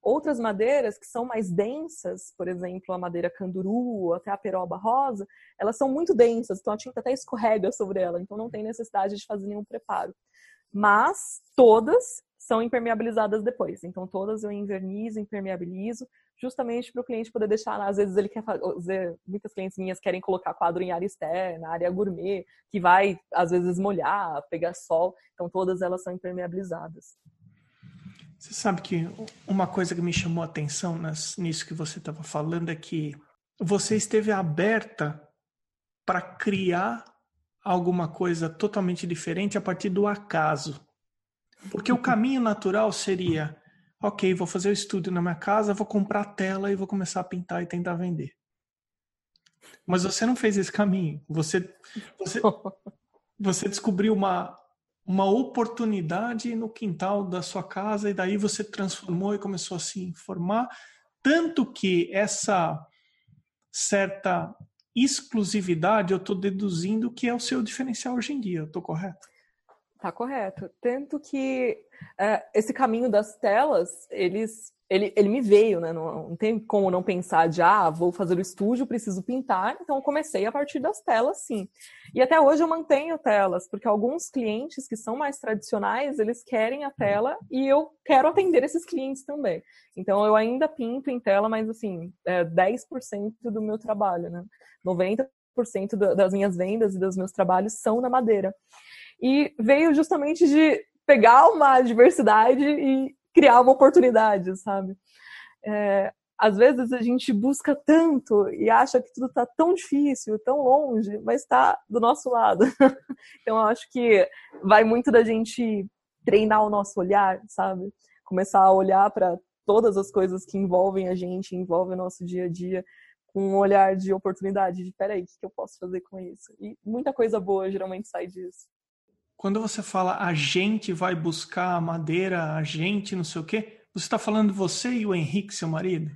Outras madeiras que são mais densas, por exemplo, a madeira canduru ou até a peroba rosa, elas são muito densas, então a tinta até escorrega sobre ela, então não tem necessidade de fazer nenhum preparo. Mas todas são impermeabilizadas depois. Então todas eu invernizo, impermeabilizo, justamente para o cliente poder deixar, às vezes ele quer fazer, muitas clientes minhas querem colocar quadro em área externa, área gourmet, que vai às vezes molhar, pegar sol, então todas elas são impermeabilizadas. Você sabe que uma coisa que me chamou a atenção nisso que você estava falando é que você esteve aberta para criar alguma coisa totalmente diferente a partir do acaso. Porque o caminho natural seria ok, vou fazer o estúdio na minha casa, vou comprar tela e vou começar a pintar e tentar vender. Mas você não fez esse caminho. Você, você, *laughs* você descobriu uma, uma oportunidade no quintal da sua casa e daí você transformou e começou a se informar. Tanto que essa certa exclusividade eu estou deduzindo que é o seu diferencial hoje em dia. Estou correto? Tá correto. Tanto que é, esse caminho das telas, eles ele, ele me veio, né? Não, não, tem como não pensar de, ah, vou fazer o estúdio, preciso pintar. Então, comecei a partir das telas, sim. E até hoje eu mantenho telas, porque alguns clientes que são mais tradicionais, eles querem a tela e eu quero atender esses clientes também. Então, eu ainda pinto em tela, mas, assim, é 10% do meu trabalho, né? 90% das minhas vendas e dos meus trabalhos são na madeira. E veio justamente de pegar uma diversidade e criar uma oportunidade, sabe? É, às vezes a gente busca tanto e acha que tudo está tão difícil, tão longe, mas está do nosso lado. *laughs* então eu acho que vai muito da gente treinar o nosso olhar, sabe? Começar a olhar para todas as coisas que envolvem a gente, envolvem o nosso dia a dia, com um olhar de oportunidade, de peraí, o que eu posso fazer com isso? E muita coisa boa geralmente sai disso. Quando você fala a gente vai buscar a madeira, a gente não sei o quê, você está falando você e o Henrique, seu marido?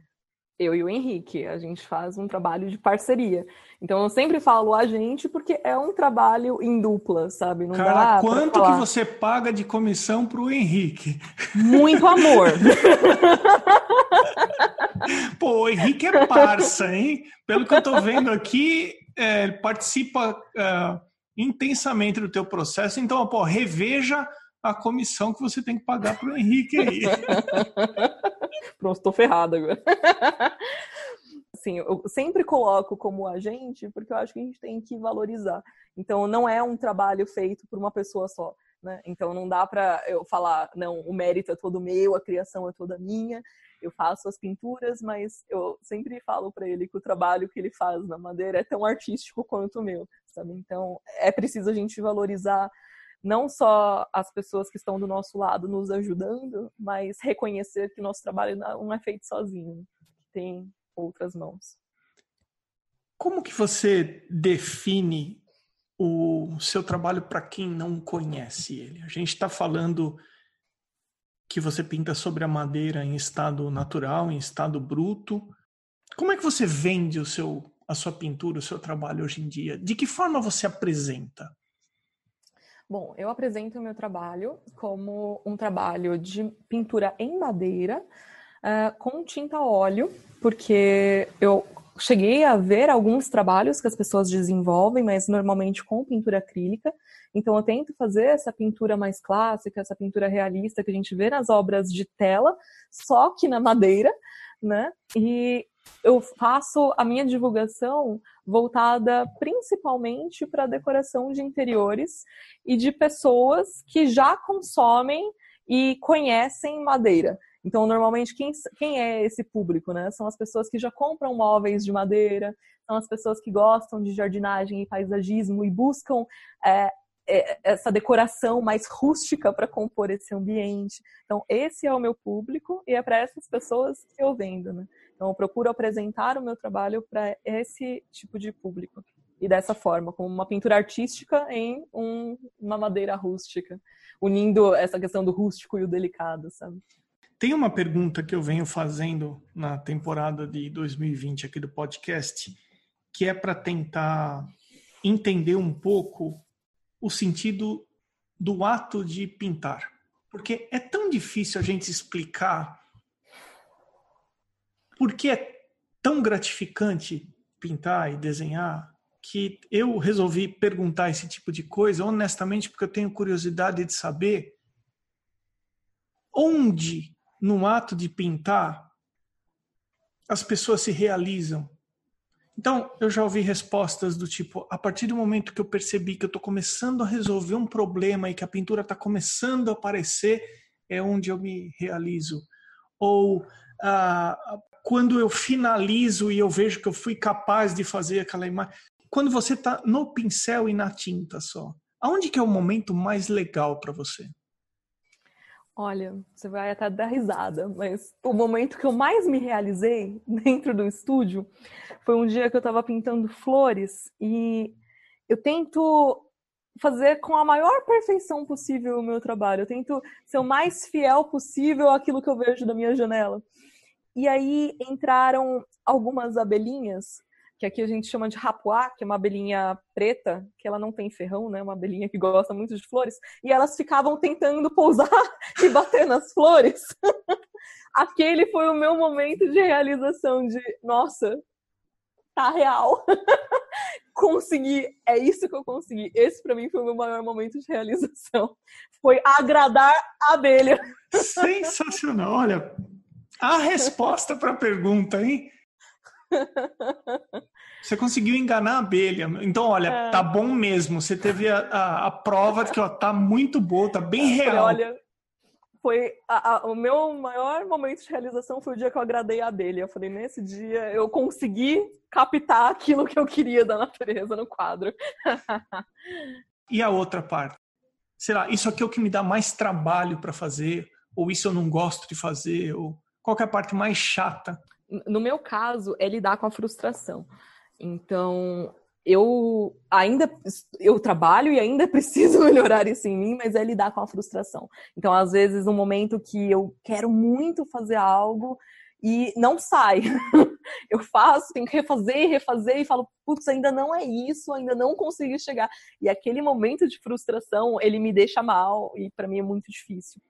Eu e o Henrique, a gente faz um trabalho de parceria. Então eu sempre falo a gente porque é um trabalho em dupla, sabe? Não Cara, quanto que você paga de comissão para o Henrique? Muito amor. *laughs* *laughs* Pô, o Henrique é parça, hein? Pelo que eu tô vendo aqui, é, participa. Uh, intensamente do teu processo. Então, pô, reveja a comissão que você tem que pagar para o Henrique aí. *laughs* Pronto, estou ferrada agora. *laughs* Assim, eu sempre coloco como agente porque eu acho que a gente tem que valorizar. Então, não é um trabalho feito por uma pessoa só. Né? Então, não dá para eu falar, não, o mérito é todo meu, a criação é toda minha. Eu faço as pinturas, mas eu sempre falo para ele que o trabalho que ele faz na madeira é tão artístico quanto o meu sabe? Então, é preciso a gente valorizar não só as pessoas que estão do nosso lado nos ajudando, mas reconhecer que nosso trabalho não é feito sozinho, tem outras mãos. Como que você define o seu trabalho para quem não conhece ele? A gente está falando que você pinta sobre a madeira em estado natural, em estado bruto. Como é que você vende o seu a sua pintura, o seu trabalho hoje em dia? De que forma você apresenta? Bom, eu apresento o meu trabalho como um trabalho de pintura em madeira uh, com tinta óleo, porque eu cheguei a ver alguns trabalhos que as pessoas desenvolvem, mas normalmente com pintura acrílica. Então eu tento fazer essa pintura mais clássica, essa pintura realista que a gente vê nas obras de tela, só que na madeira, né? E eu faço a minha divulgação voltada principalmente para decoração de interiores e de pessoas que já consomem e conhecem madeira. Então, normalmente, quem, quem é esse público? Né? São as pessoas que já compram móveis de madeira, são as pessoas que gostam de jardinagem e paisagismo e buscam é, essa decoração mais rústica para compor esse ambiente. Então, esse é o meu público e é para essas pessoas que eu vendo. Né? Então, eu procuro apresentar o meu trabalho para esse tipo de público. E dessa forma, como uma pintura artística em um, uma madeira rústica, unindo essa questão do rústico e o delicado, sabe? Tem uma pergunta que eu venho fazendo na temporada de 2020 aqui do podcast, que é para tentar entender um pouco o sentido do ato de pintar. Porque é tão difícil a gente explicar porque é tão gratificante pintar e desenhar que eu resolvi perguntar esse tipo de coisa, honestamente, porque eu tenho curiosidade de saber onde, no ato de pintar, as pessoas se realizam. Então, eu já ouvi respostas do tipo: a partir do momento que eu percebi que eu estou começando a resolver um problema e que a pintura está começando a aparecer, é onde eu me realizo. Ou ah, quando eu finalizo e eu vejo que eu fui capaz de fazer aquela imagem. Quando você está no pincel e na tinta só, aonde que é o momento mais legal para você? Olha, você vai até dar risada, mas o momento que eu mais me realizei *laughs* dentro do estúdio foi um dia que eu estava pintando flores e eu tento fazer com a maior perfeição possível o meu trabalho. Eu tento ser o mais fiel possível àquilo que eu vejo da minha janela. E aí entraram algumas abelhinhas que aqui a gente chama de rapuá, que é uma abelhinha preta, que ela não tem ferrão, né? Uma abelhinha que gosta muito de flores, e elas ficavam tentando pousar *laughs* e bater nas flores. *laughs* Aquele foi o meu momento de realização de, nossa, tá real. *laughs* consegui, é isso que eu consegui. Esse para mim foi o meu maior momento de realização. Foi agradar a abelha. Sensacional. Olha, a resposta para a pergunta, hein? Você conseguiu enganar a abelha. Então, olha, é. tá bom mesmo. Você teve a, a, a, prova de que ó, tá muito boa, tá bem real. Olha, foi a, a, o meu maior momento de realização foi o dia que eu agradei a abelha. Eu falei, nesse dia eu consegui captar aquilo que eu queria da natureza no quadro. *laughs* e a outra parte? Sei lá, isso aqui é o que me dá mais trabalho para fazer, ou isso eu não gosto de fazer, ou qual é a parte mais chata? No meu caso, é lidar com a frustração. Então, eu ainda eu trabalho e ainda *laughs* preciso melhorar isso em mim, mas é lidar com a frustração. Então, às vezes, um momento que eu quero muito fazer algo e não sai. *laughs* eu faço, tenho que refazer, refazer e falo, putz, ainda não é isso, ainda não consegui chegar. E aquele momento de frustração, ele me deixa mal e para mim é muito difícil.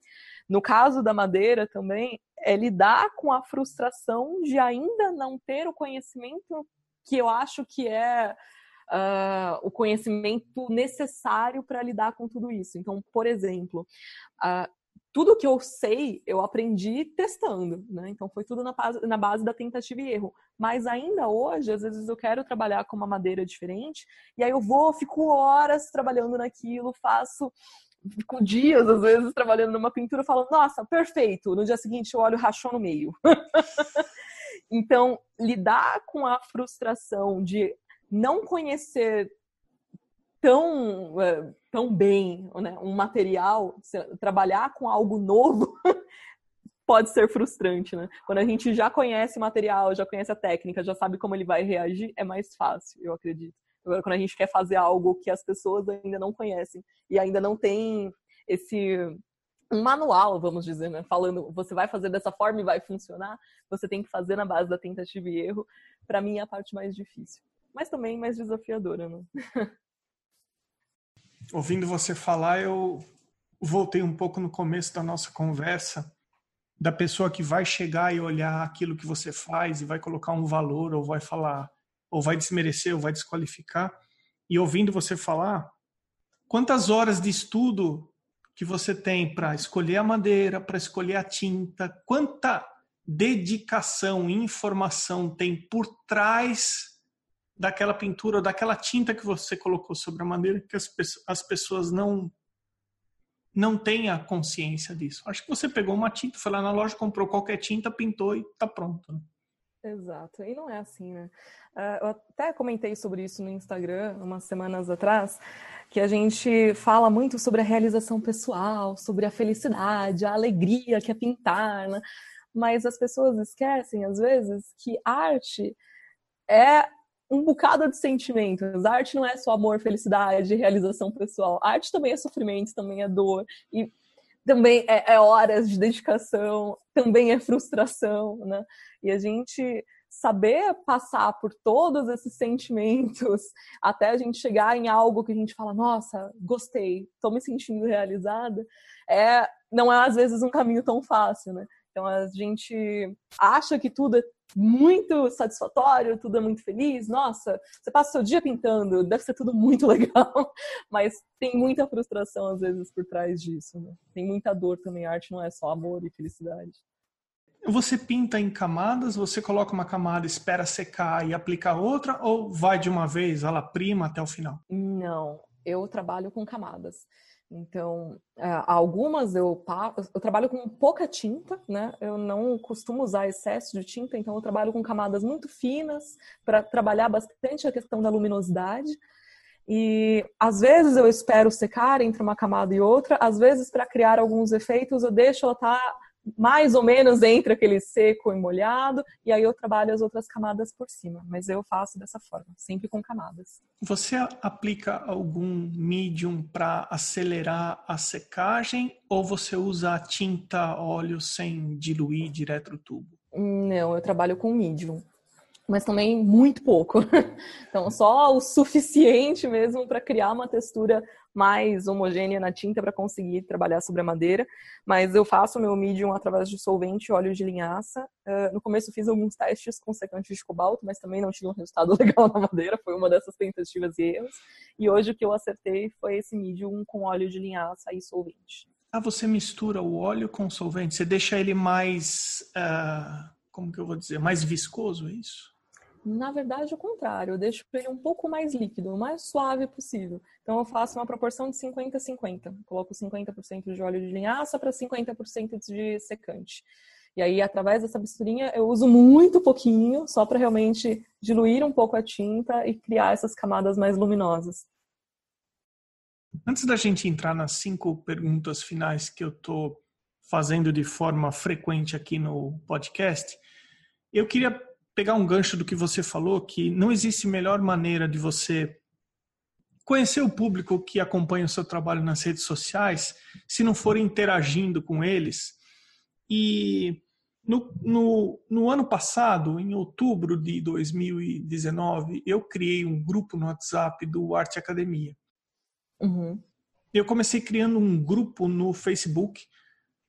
No caso da madeira também, é lidar com a frustração de ainda não ter o conhecimento que eu acho que é uh, o conhecimento necessário para lidar com tudo isso. Então, por exemplo, uh, tudo que eu sei, eu aprendi testando, né? Então foi tudo na base, na base da tentativa e erro. Mas ainda hoje, às vezes eu quero trabalhar com uma madeira diferente, e aí eu vou, fico horas trabalhando naquilo, faço fico dias, às vezes, trabalhando numa pintura, falando, nossa, perfeito. No dia seguinte, o óleo rachou no meio. *laughs* Então, lidar com a frustração de não conhecer tão, é, tão bem né, um material, trabalhar com algo novo, *laughs* pode ser frustrante, né? Quando a gente já conhece o material, já conhece a técnica, já sabe como ele vai reagir, é mais fácil, eu acredito. Agora, quando a gente quer fazer algo que as pessoas ainda não conhecem e ainda não tem esse manual, vamos dizer, né? Falando, você vai fazer dessa forma e vai funcionar, você tem que fazer na base da tentativa e erro. Para mim é a parte mais difícil, mas também mais desafiadora, né? *laughs* Ouvindo você falar, eu voltei um pouco no começo da nossa conversa da pessoa que vai chegar e olhar aquilo que você faz e vai colocar um valor ou vai falar ou vai desmerecer ou vai desqualificar. E ouvindo você falar, quantas horas de estudo que você tem para escolher a madeira, para escolher a tinta, quanta dedicação e informação tem por trás daquela pintura daquela tinta que você colocou sobre a madeira que as, as pessoas não não têm a consciência disso. Acho que você pegou uma tinta, foi lá na loja, comprou qualquer tinta, pintou e está pronto. Né? Exato. E não é assim, né? Uh, eu até comentei sobre isso no Instagram umas semanas atrás, que a gente fala muito sobre a realização pessoal, sobre a felicidade, a alegria que é pintar, né? Mas as pessoas esquecem, às vezes, que arte é um bocado de sentimentos. Arte não é só amor, felicidade, realização pessoal. Arte também é sofrimento, também é dor. E também é, é horas de dedicação, também é frustração, né? E a gente saber passar por todos esses sentimentos *laughs* até a gente chegar em algo que a gente fala, nossa, gostei, estou me sentindo realizada, é, não é às vezes um caminho tão fácil, né? Então a gente acha que tudo é muito satisfatório, tudo é muito feliz. Nossa, você passa o seu dia pintando, deve ser tudo muito *laughs* legal. Mas tem muita frustração às vezes por trás disso. Né? Tem muita dor também. A arte não é só amor e felicidade. Você pinta em camadas, você coloca uma camada, espera secar e aplica outra, ou vai de uma vez, ela prima até o final? Não, eu trabalho com camadas. Então, é, algumas eu, eu trabalho com pouca tinta, né? Eu não costumo usar excesso de tinta, então eu trabalho com camadas muito finas para trabalhar bastante a questão da luminosidade. E às vezes eu espero secar entre uma camada e outra, às vezes para criar alguns efeitos eu deixo ela estar tá mais ou menos entre aquele seco e molhado, e aí eu trabalho as outras camadas por cima. Mas eu faço dessa forma, sempre com camadas. Você aplica algum medium para acelerar a secagem ou você usa a tinta óleo sem diluir direto no tubo? Não, eu trabalho com medium mas também muito pouco. *laughs* Então, só o suficiente mesmo para criar uma textura mais homogênea na tinta para conseguir trabalhar sobre a madeira. Mas eu faço meu medium através de solvente e óleo de linhaça. Uh, no começo fiz alguns testes com secante de cobalto, mas também não tive um resultado *laughs* legal na madeira. Foi uma dessas tentativas e erros. E hoje o que eu acertei foi esse medium com óleo de linhaça e solvente. Ah, você mistura o óleo com o solvente? Você deixa ele mais, uh, como que eu vou dizer, mais viscoso, é isso? Na verdade, o contrário, eu deixo ele um pouco mais líquido, o mais suave possível. Então, eu faço uma proporção de 50-50. Coloco 50% de óleo de linhaça para 50% de secante. E aí, através dessa misturinha, eu uso muito pouquinho, só para realmente diluir um pouco a tinta e criar essas camadas mais luminosas. Antes da gente entrar nas cinco perguntas finais que eu estou fazendo de forma frequente aqui no podcast, eu queria pegar um gancho do que você falou, que não existe melhor maneira de você conhecer o público que acompanha o seu trabalho nas redes sociais se não for interagindo com eles. E no, no, no ano passado, em outubro de 2019, eu criei um grupo no WhatsApp do Arte Academia. Uhum. Eu comecei criando um grupo no Facebook,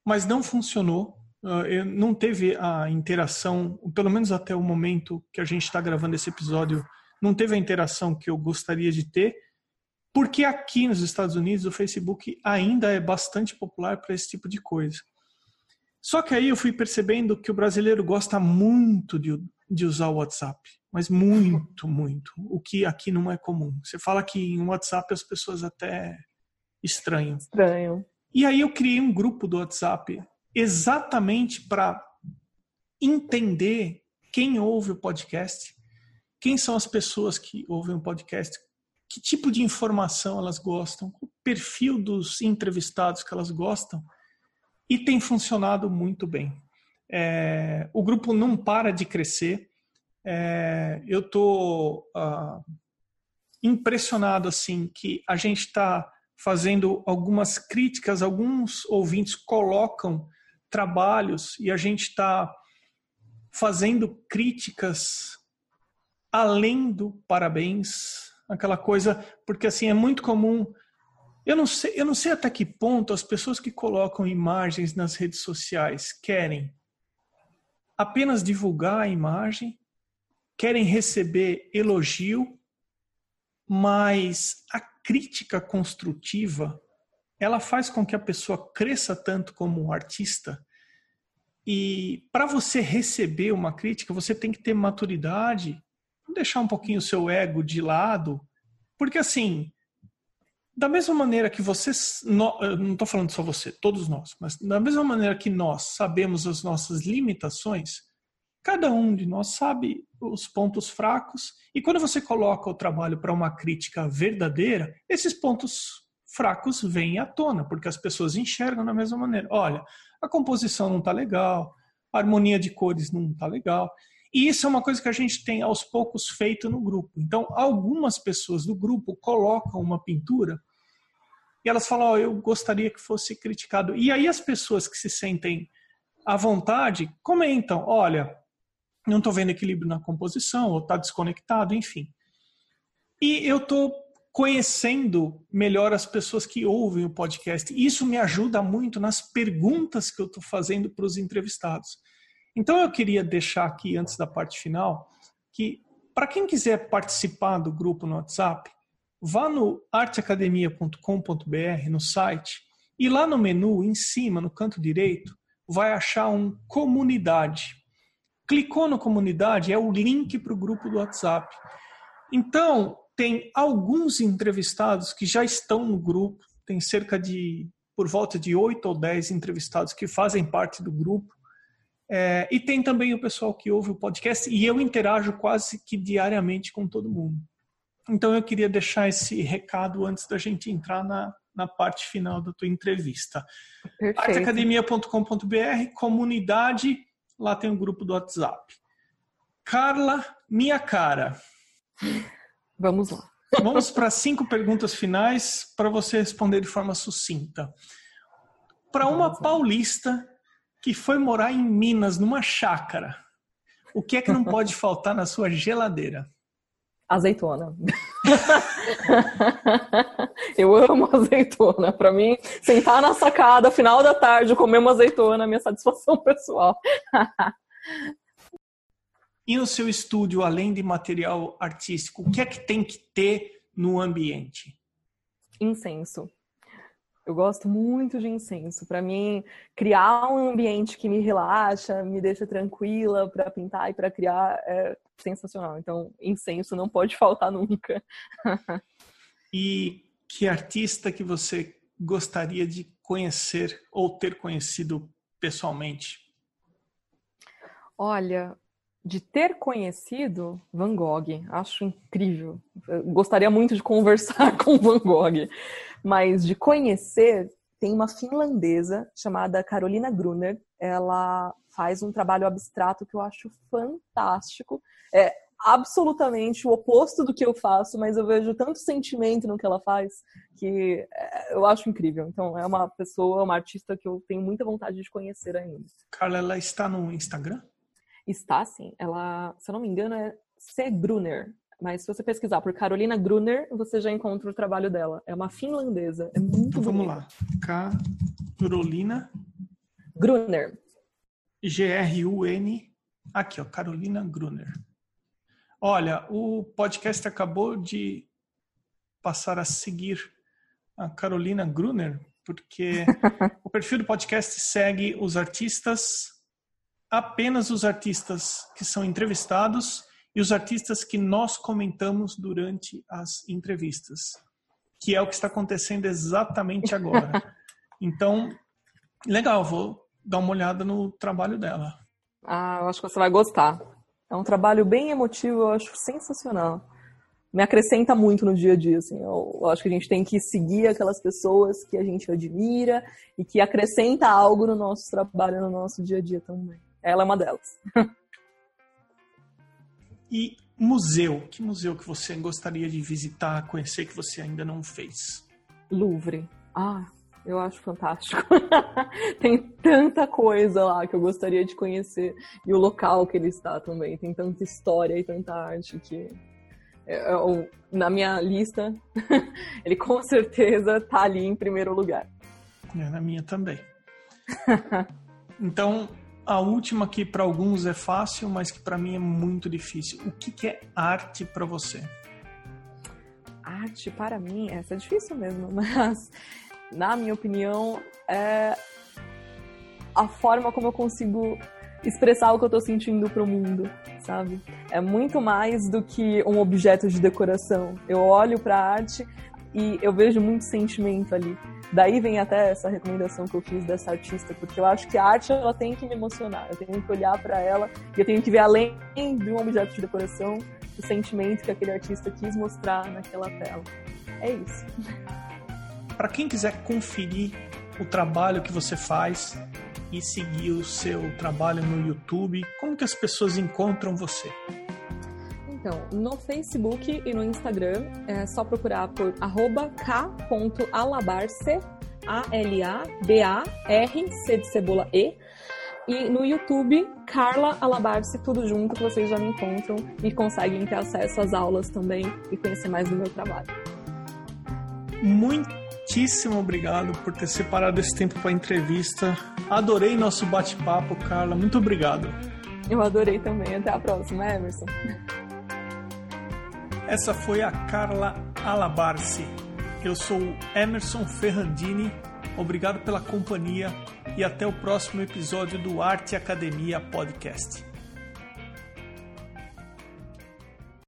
mas não funcionou uh, não teve a interação, pelo menos até o momento que a gente está gravando esse episódio, não teve a interação que eu gostaria de ter, porque aqui nos Estados Unidos o Facebook ainda é bastante popular para esse tipo de coisa. Só que aí eu fui percebendo que o brasileiro gosta muito de, de usar o WhatsApp, mas muito, muito, o que aqui não é comum. Você fala que em WhatsApp as pessoas até estranham. Estranham. E aí eu criei um grupo do WhatsApp exatamente para entender quem ouve o podcast, quem são as pessoas que ouvem o podcast, que tipo de informação elas gostam, o perfil dos entrevistados que elas gostam, e tem funcionado muito bem. É, o grupo não para de crescer. É, eu estou ah, impressionado assim que a gente está fazendo algumas críticas, alguns ouvintes colocam trabalhos e a gente está fazendo críticas além do parabéns, aquela coisa, porque assim é muito comum. Eu não sei, eu não sei até que ponto as pessoas que colocam imagens nas redes sociais querem apenas divulgar a imagem, querem receber elogio, mas a crítica construtiva ela faz com que a pessoa cresça tanto como artista. E para você receber uma crítica, você tem que ter maturidade, deixar um pouquinho o seu ego de lado, porque assim, da mesma maneira que vocês, não estou falando só você, todos nós, mas da mesma maneira que nós sabemos as nossas limitações, cada um de nós sabe os pontos fracos, e quando você coloca o trabalho para uma crítica verdadeira, esses pontos fracos vêm à tona, porque as pessoas enxergam da mesma maneira. Olha, a composição não está legal, a harmonia de cores não está legal. E isso é uma coisa que a gente tem aos poucos feito no grupo. Então, algumas pessoas do grupo colocam uma pintura e elas falam: oh, eu gostaria que fosse criticado. E aí as pessoas que se sentem à vontade comentam: olha, não estou vendo equilíbrio na composição, ou está desconectado, enfim. E eu estou conhecendo melhor as pessoas que ouvem o podcast. Isso me ajuda muito nas perguntas que eu estou fazendo para os entrevistados. Então eu queria deixar aqui, antes da parte final, que para quem quiser participar do grupo no WhatsApp, vá no arteacademia.com.br, no site, e lá no menu, em cima, no canto direito, vai achar um comunidade. Clicou no comunidade, é o link para o grupo do WhatsApp. Então, tem alguns entrevistados que já estão no grupo, tem cerca de, por volta de 8 ou 10 entrevistados que fazem parte do grupo. É, e tem também o pessoal que ouve o podcast, e eu interajo quase que diariamente com todo mundo. Então eu queria deixar esse recado antes da gente entrar na, na parte final da tua entrevista. arteacademia.com.br, comunidade, lá tem um grupo do WhatsApp. Carla, minha cara. Vamos lá. Vamos para cinco perguntas finais para você responder de forma sucinta. Para uma paulista que foi morar em Minas, numa chácara, o que é que não pode *laughs* faltar na sua geladeira? Azeitona. *laughs* Eu amo azeitona. Para mim, sentar na sacada, final da tarde, comer uma azeitona é minha satisfação *laughs* pessoal. E no seu estúdio, além de material artístico, o que é que tem que ter no ambiente? Incenso. Eu gosto muito de incenso. Para mim, criar um ambiente que me relaxa, me deixa tranquila para pintar e para criar é sensacional. Então, incenso não pode *laughs* faltar nunca. e que artista que você gostaria de conhecer ou ter conhecido pessoalmente? Olha, de ter conhecido Van Gogh, acho incrível. Eu gostaria muito de conversar *laughs* com Van Gogh, mas de conhecer, tem uma finlandesa chamada Carolina Gruner. Ela faz um trabalho abstrato que eu acho fantástico. É absolutamente o oposto do que eu faço, mas eu vejo tanto sentimento no que ela faz que é, eu acho incrível. Então, é uma pessoa, uma artista que eu tenho muita vontade de conhecer ainda. Carla, ela está no Instagram? Sim. Ela, se eu não me engano, é C. Gruner. Mas se você pesquisar por Carolina Gruner, você já encontra o trabalho dela. É uma finlandesa. É muito então, Vamos lá. Carolina Gruner. G-R-U-N. Aqui, ó, Carolina Gruner. Olha, o podcast acabou de passar a seguir a Carolina Gruner, porque *laughs* o perfil do podcast segue os artistas apenas os artistas que são entrevistados e os artistas que nós comentamos durante as entrevistas, que é o que está acontecendo exatamente *laughs* agora. Então, legal, vou dar uma olhada no trabalho dela. Ah, eu acho que você vai gostar. É um trabalho bem emotivo, eu acho sensacional. Me acrescenta muito no dia a dia, assim. Eu, eu acho que a gente tem que seguir aquelas pessoas que a gente admira e que acrescenta algo no nosso trabalho, no nosso dia a dia também. Ela é uma delas. e museu? Que museu que você gostaria de visitar, conhecer, que você ainda não fez? Louvre. Ah, eu acho fantástico. *laughs* tem tanta coisa lá que eu gostaria de conhecer. E o local que ele está também. Tem tanta história e tanta arte que. Eu, é, é na minha lista, *laughs* ele com certeza está ali em primeiro lugar. É, na minha também. *laughs* então, a última que para alguns é fácil, mas que para mim é muito difícil. O que, que é arte para você? Arte para mim, essa é difícil mesmo, *laughs* mas na minha opinião é a forma como eu consigo expressar o que eu estou sentindo para o mundo, sabe? É muito mais do que um objeto de decoração. Eu olho para a arte e eu vejo muito sentimento ali. Daí vem até essa recomendação que eu fiz dessa artista, porque eu acho que a arte ela tem que me emocionar. Eu tenho que olhar para ela e eu tenho que ver além de um objeto de decoração o sentimento que aquele artista quis mostrar naquela tela. É isso. *laughs* Para quem quiser conferir o trabalho que você faz e seguir o seu trabalho no YouTube, como que as pessoas encontram você? Então, no Facebook e no Instagram é só procurar por k.alabarce, A-L-A-B-A-R-C de cebola E. E no YouTube, Carla Alabarce, tudo junto, que vocês já me encontram e conseguem ter acesso às aulas também e conhecer mais do meu trabalho. Muitíssimo obrigado por ter separado esse tempo para a entrevista. Adorei nosso bate-papo, Carla. Muito obrigado. Eu adorei também. Até a próxima, Emerson. Essa foi a Carla Alabarce. Eu sou o Emerson Ferrandini. Obrigado pela companhia e até o próximo episódio do Arte Academia Podcast.